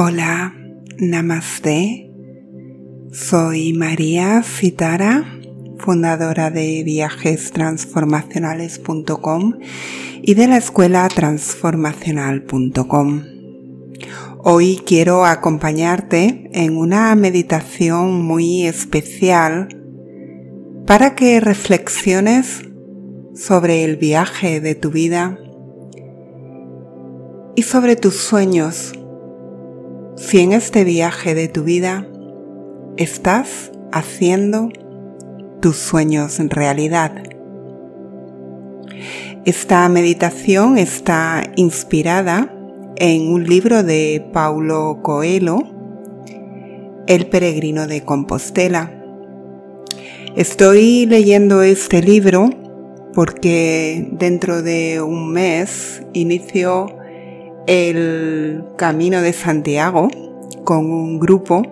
Hola, namaste. Soy María Citara, fundadora de viajestransformacionales.com y de la escuela transformacional.com. Hoy quiero acompañarte en una meditación muy especial para que reflexiones sobre el viaje de tu vida y sobre tus sueños. Si en este viaje de tu vida estás haciendo tus sueños en realidad. Esta meditación está inspirada en un libro de Paulo Coelho, El peregrino de Compostela. Estoy leyendo este libro porque dentro de un mes inicio el Camino de Santiago con un grupo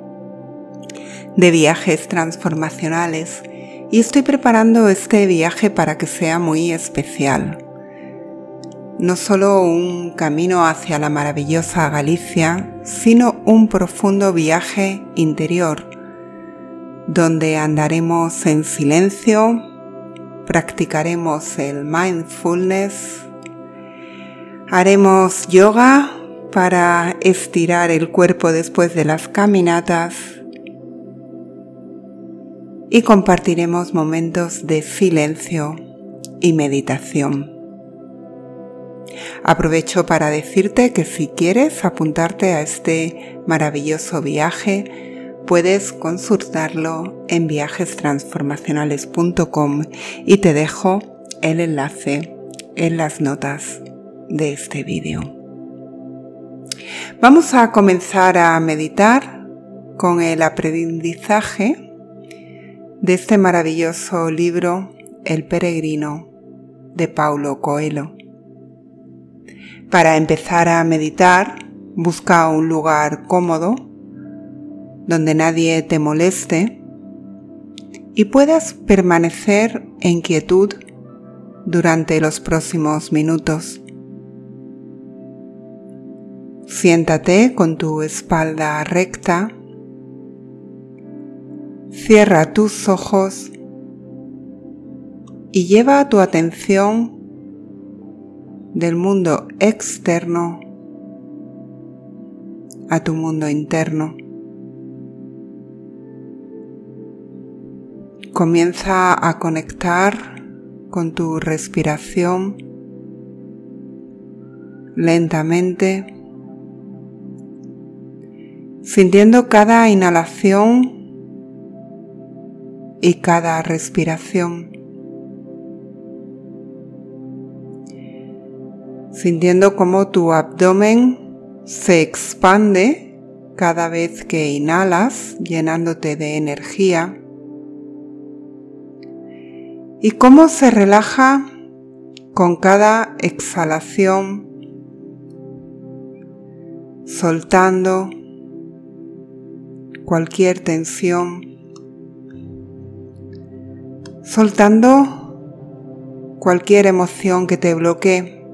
de viajes transformacionales y estoy preparando este viaje para que sea muy especial. No solo un camino hacia la maravillosa Galicia, sino un profundo viaje interior, donde andaremos en silencio, practicaremos el mindfulness, haremos yoga para estirar el cuerpo después de las caminatas y compartiremos momentos de silencio y meditación. Aprovecho para decirte que si quieres apuntarte a este maravilloso viaje, puedes consultarlo en viajestransformacionales.com y te dejo el enlace en las notas de este vídeo. Vamos a comenzar a meditar con el aprendizaje de este maravilloso libro El peregrino de Paulo Coelho. Para empezar a meditar, busca un lugar cómodo donde nadie te moleste y puedas permanecer en quietud durante los próximos minutos. Siéntate con tu espalda recta Cierra tus ojos y lleva tu atención del mundo externo a tu mundo interno. Comienza a conectar con tu respiración lentamente, sintiendo cada inhalación y cada respiración. Sintiendo cómo tu abdomen se expande cada vez que inhalas, llenándote de energía. Y cómo se relaja con cada exhalación, soltando cualquier tensión. Soltando cualquier emoción que te bloquee.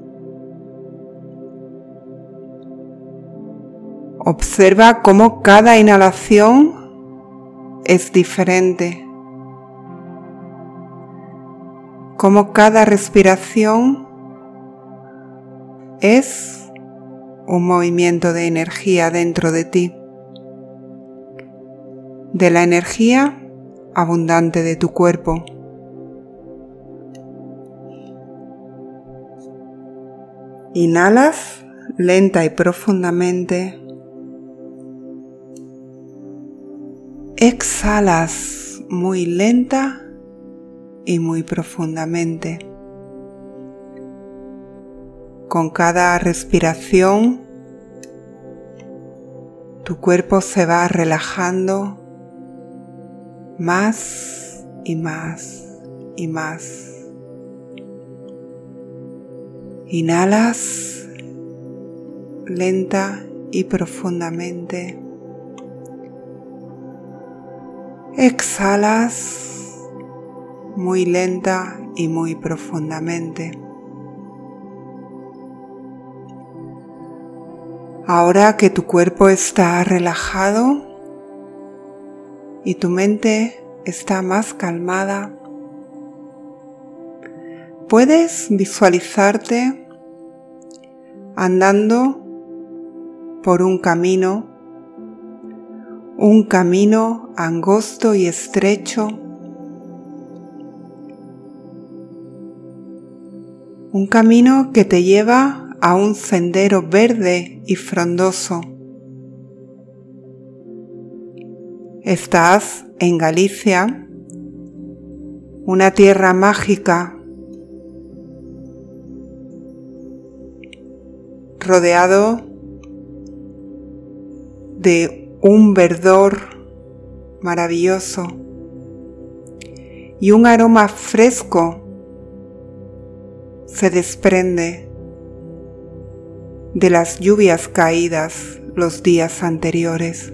Observa cómo cada inhalación es diferente, cómo cada respiración es un movimiento de energía dentro de ti, de la energía abundante de tu cuerpo. Inhalas lenta y profundamente. Exhalas muy lenta y muy profundamente. Con cada respiración, tu cuerpo se va relajando más y más y más. Inhalas lenta y profundamente. Exhalas muy lenta y muy profundamente. Ahora que tu cuerpo está relajado y tu mente está más calmada, puedes visualizarte andando por un camino, un camino angosto y estrecho, un camino que te lleva a un sendero verde y frondoso. Estás en Galicia, una tierra mágica, rodeado de un verdor maravilloso y un aroma fresco se desprende de las lluvias caídas los días anteriores.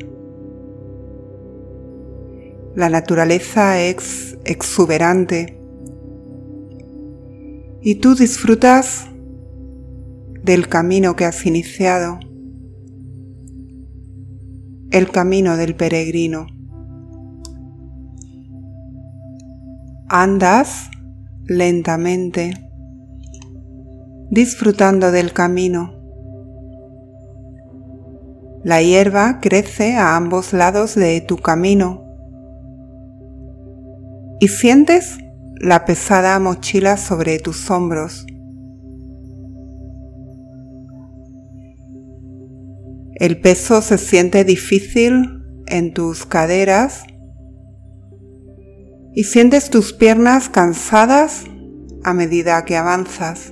La naturaleza es exuberante y tú disfrutas del camino que has iniciado, el camino del peregrino. Andas lentamente, disfrutando del camino. La hierba crece a ambos lados de tu camino y sientes la pesada mochila sobre tus hombros. El peso se siente difícil en tus caderas y sientes tus piernas cansadas a medida que avanzas.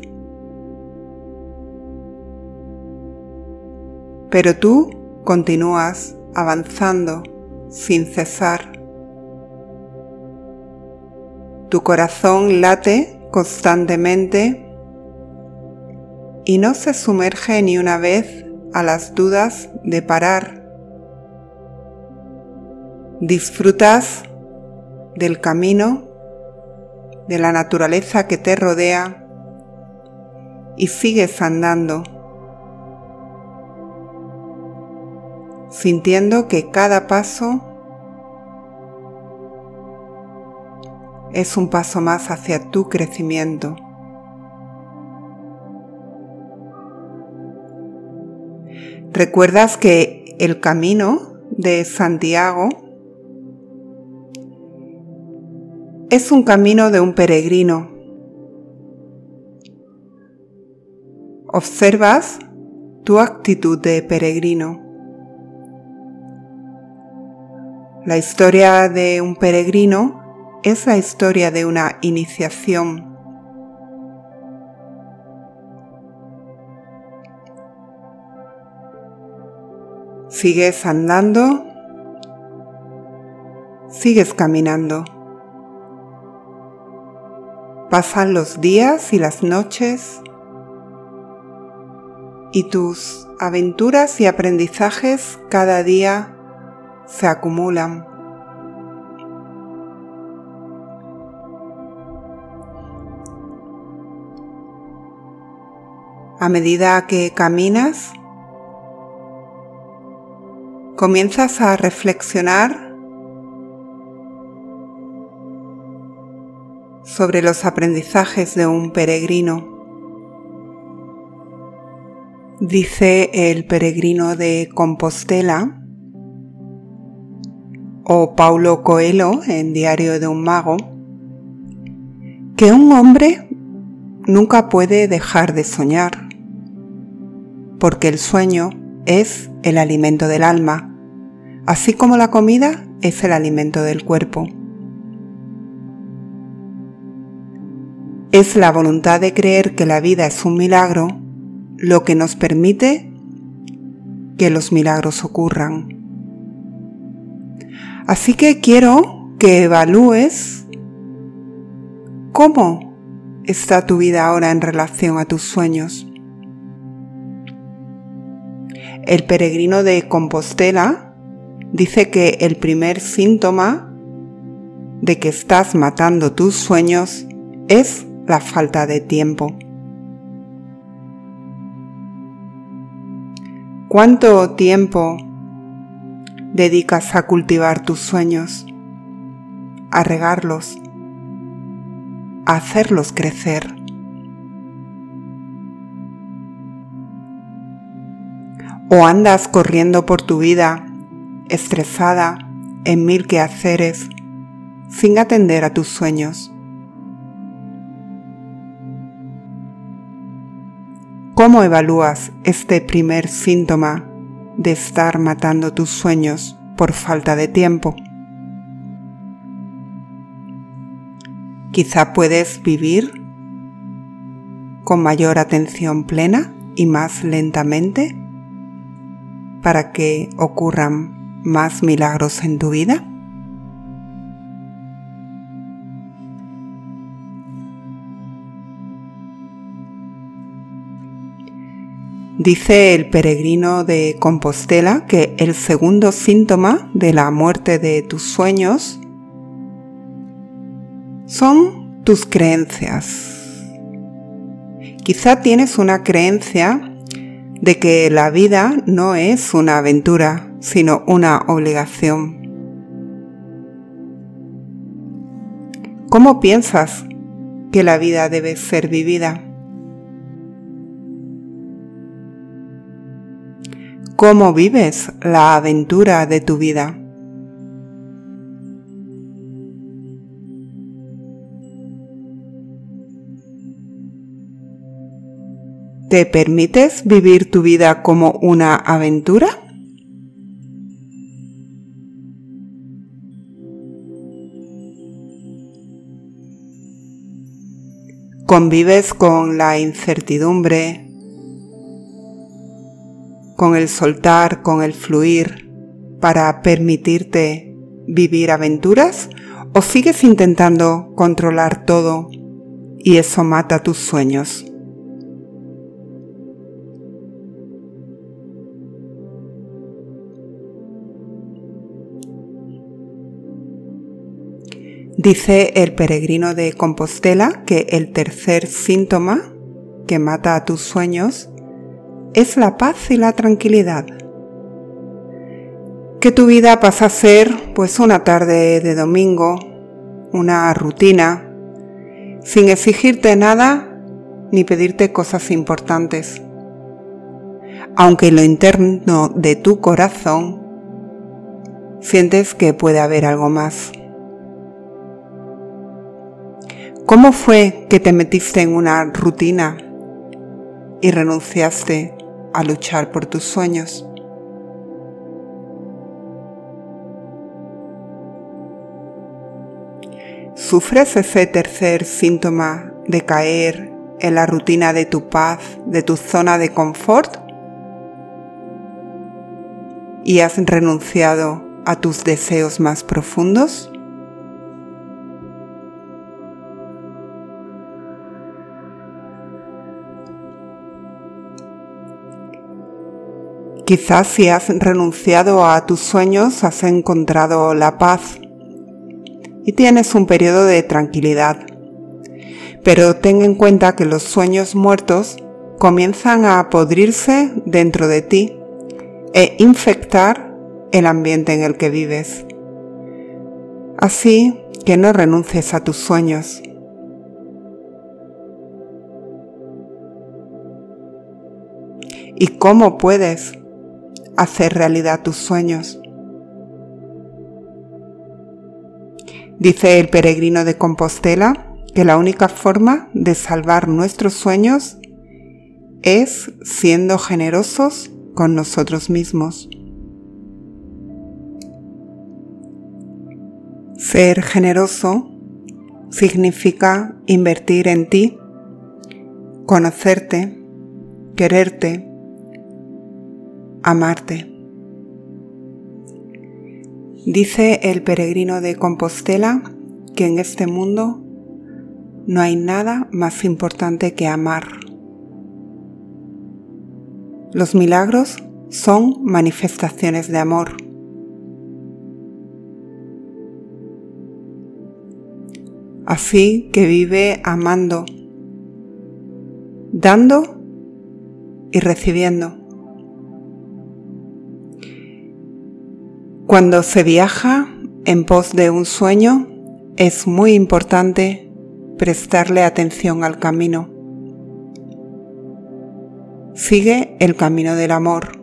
Pero tú continúas avanzando sin cesar. Tu corazón late constantemente y no se sumerge ni una vez a las dudas de parar. Disfrutas del camino, de la naturaleza que te rodea y sigues andando, sintiendo que cada paso es un paso más hacia tu crecimiento. Recuerdas que el camino de Santiago es un camino de un peregrino. Observas tu actitud de peregrino. La historia de un peregrino es la historia de una iniciación Sigues andando, sigues caminando. Pasan los días y las noches y tus aventuras y aprendizajes cada día se acumulan. A medida que caminas, comienzas a reflexionar sobre los aprendizajes de un peregrino. Dice el peregrino de Compostela o Paulo Coelho en Diario de un Mago que un hombre nunca puede dejar de soñar porque el sueño es el alimento del alma, así como la comida es el alimento del cuerpo. Es la voluntad de creer que la vida es un milagro lo que nos permite que los milagros ocurran. Así que quiero que evalúes cómo está tu vida ahora en relación a tus sueños. El peregrino de Compostela dice que el primer síntoma de que estás matando tus sueños es la falta de tiempo. ¿Cuánto tiempo dedicas a cultivar tus sueños, a regarlos, a hacerlos crecer? ¿O andas corriendo por tu vida, estresada, en mil quehaceres, sin atender a tus sueños? ¿Cómo evalúas este primer síntoma de estar matando tus sueños por falta de tiempo? Quizá puedes vivir con mayor atención plena y más lentamente para que ocurran más milagros en tu vida. Dice el peregrino de Compostela que el segundo síntoma de la muerte de tus sueños son tus creencias. Quizá tienes una creencia de que la vida no es una aventura, sino una obligación. ¿Cómo piensas que la vida debe ser vivida? cómo vives la aventura de tu vida. ¿Te permites vivir tu vida como una aventura? ¿Convives con la incertidumbre, con el soltar, con el fluir, para permitirte vivir aventuras? ¿O sigues intentando controlar todo y eso mata tus sueños? Dice el peregrino de Compostela que el tercer síntoma que mata a tus sueños es la paz y la tranquilidad. Que tu vida pasa a ser pues una tarde de domingo, una rutina, sin exigirte nada ni pedirte cosas importantes. Aunque en lo interno de tu corazón sientes que puede haber algo más. ¿Cómo fue que te metiste en una rutina y renunciaste a luchar por tus sueños. ¿Sufres ese tercer síntoma de caer en la rutina de tu paz, de tu zona de confort? ¿Y has renunciado a tus deseos más profundos? Quizás si has renunciado a tus sueños has encontrado la paz y tienes un periodo de tranquilidad. Pero ten en cuenta que los sueños muertos comienzan a podrirse dentro de ti e infectar el ambiente en el que vives. Así que no renuncies a tus sueños. ¿Y cómo puedes hacer realidad tus sueños. Dice el peregrino de Compostela que la única forma de salvar nuestros sueños es siendo generosos con nosotros mismos. Ser generoso significa invertir en ti, conocerte, quererte, amarte. Dice el peregrino de Compostela que en este mundo no hay nada más importante que amar. Los milagros son manifestaciones de amor. Así que vive amando, dando y recibiendo. Cuando se viaja en pos de un sueño, es muy importante prestarle atención al camino. Sigue el camino del amor.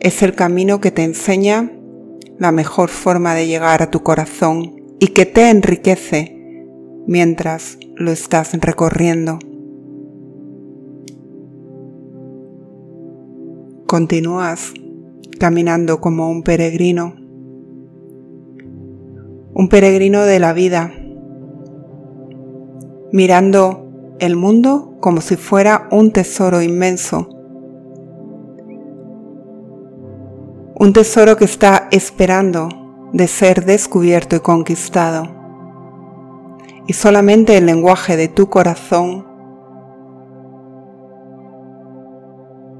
Es el camino que te enseña la mejor forma de llegar a tu corazón y que te enriquece mientras lo estás recorriendo. Continúas caminando como un peregrino, un peregrino de la vida, mirando el mundo como si fuera un tesoro inmenso, un tesoro que está esperando de ser descubierto y conquistado. Y solamente el lenguaje de tu corazón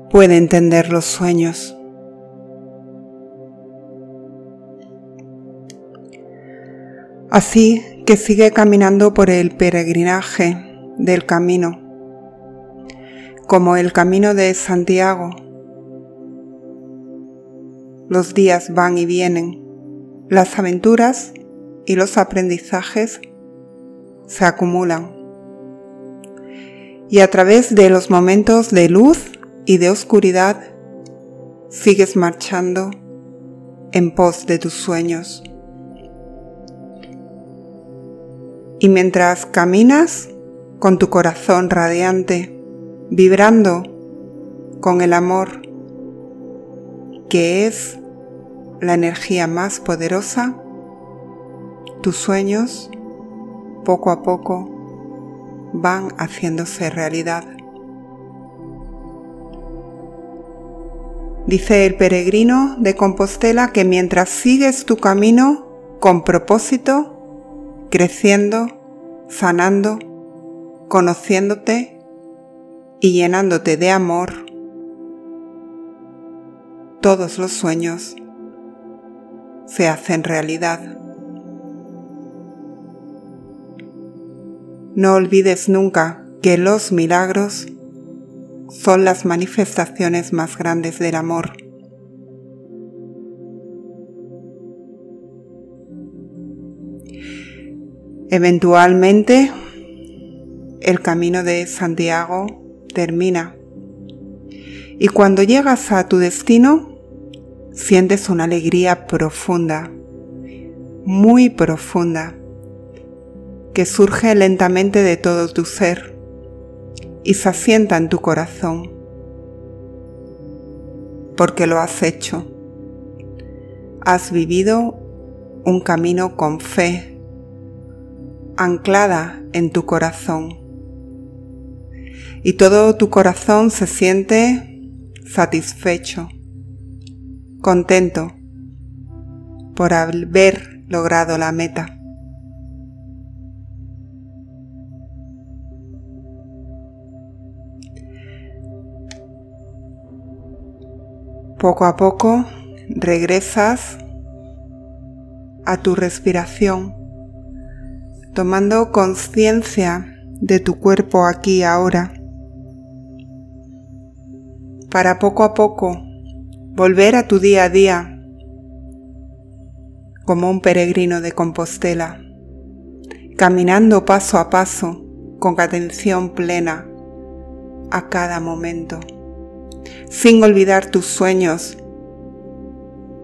puede entender los sueños. Así que sigue caminando por el peregrinaje del camino, como el camino de Santiago. Los días van y vienen, las aventuras y los aprendizajes se acumulan. Y a través de los momentos de luz y de oscuridad, sigues marchando en pos de tus sueños. Y mientras caminas con tu corazón radiante, vibrando con el amor que es la energía más poderosa, tus sueños poco a poco van haciéndose realidad. Dice el peregrino de Compostela que mientras sigues tu camino con propósito, creciendo, sanando, conociéndote y llenándote de amor, todos los sueños se hacen realidad. No olvides nunca que los milagros son las manifestaciones más grandes del amor. Eventualmente, el camino de Santiago termina y cuando llegas a tu destino, sientes una alegría profunda, muy profunda, que surge lentamente de todo tu ser y se asienta en tu corazón, porque lo has hecho. Has vivido un camino con fe, anclada en tu corazón. Y todo tu corazón se siente satisfecho, contento por haber logrado la meta. Poco a poco regresas a tu respiración tomando conciencia de tu cuerpo aquí ahora, para poco a poco volver a tu día a día como un peregrino de Compostela, caminando paso a paso con atención plena a cada momento, sin olvidar tus sueños,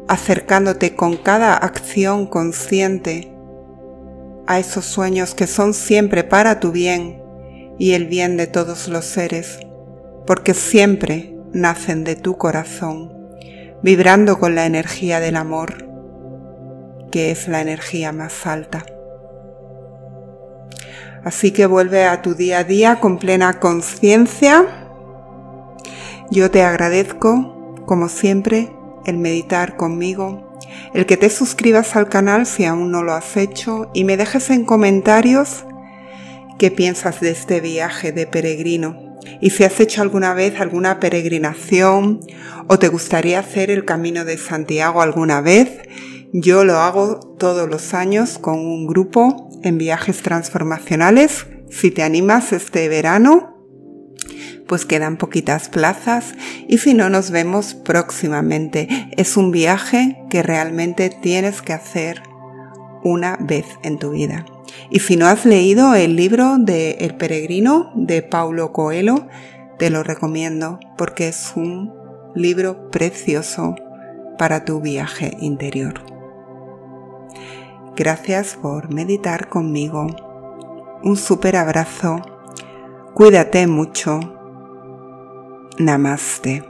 acercándote con cada acción consciente a esos sueños que son siempre para tu bien y el bien de todos los seres, porque siempre nacen de tu corazón, vibrando con la energía del amor, que es la energía más alta. Así que vuelve a tu día a día con plena conciencia. Yo te agradezco, como siempre, el meditar conmigo el que te suscribas al canal si aún no lo has hecho y me dejes en comentarios qué piensas de este viaje de peregrino y si has hecho alguna vez alguna peregrinación o te gustaría hacer el camino de Santiago alguna vez. Yo lo hago todos los años con un grupo en viajes transformacionales. Si te animas este verano, Pues quedan poquitas plazas y si no nos vemos próximamente. Es un viaje que realmente tienes que hacer una vez en tu vida. Y si no has leído el libro de El peregrino de Paulo Coelho, te lo recomiendo porque es un libro precioso para tu viaje interior. Gracias por meditar conmigo. Un súper abrazo. Cuídate mucho. Namaste.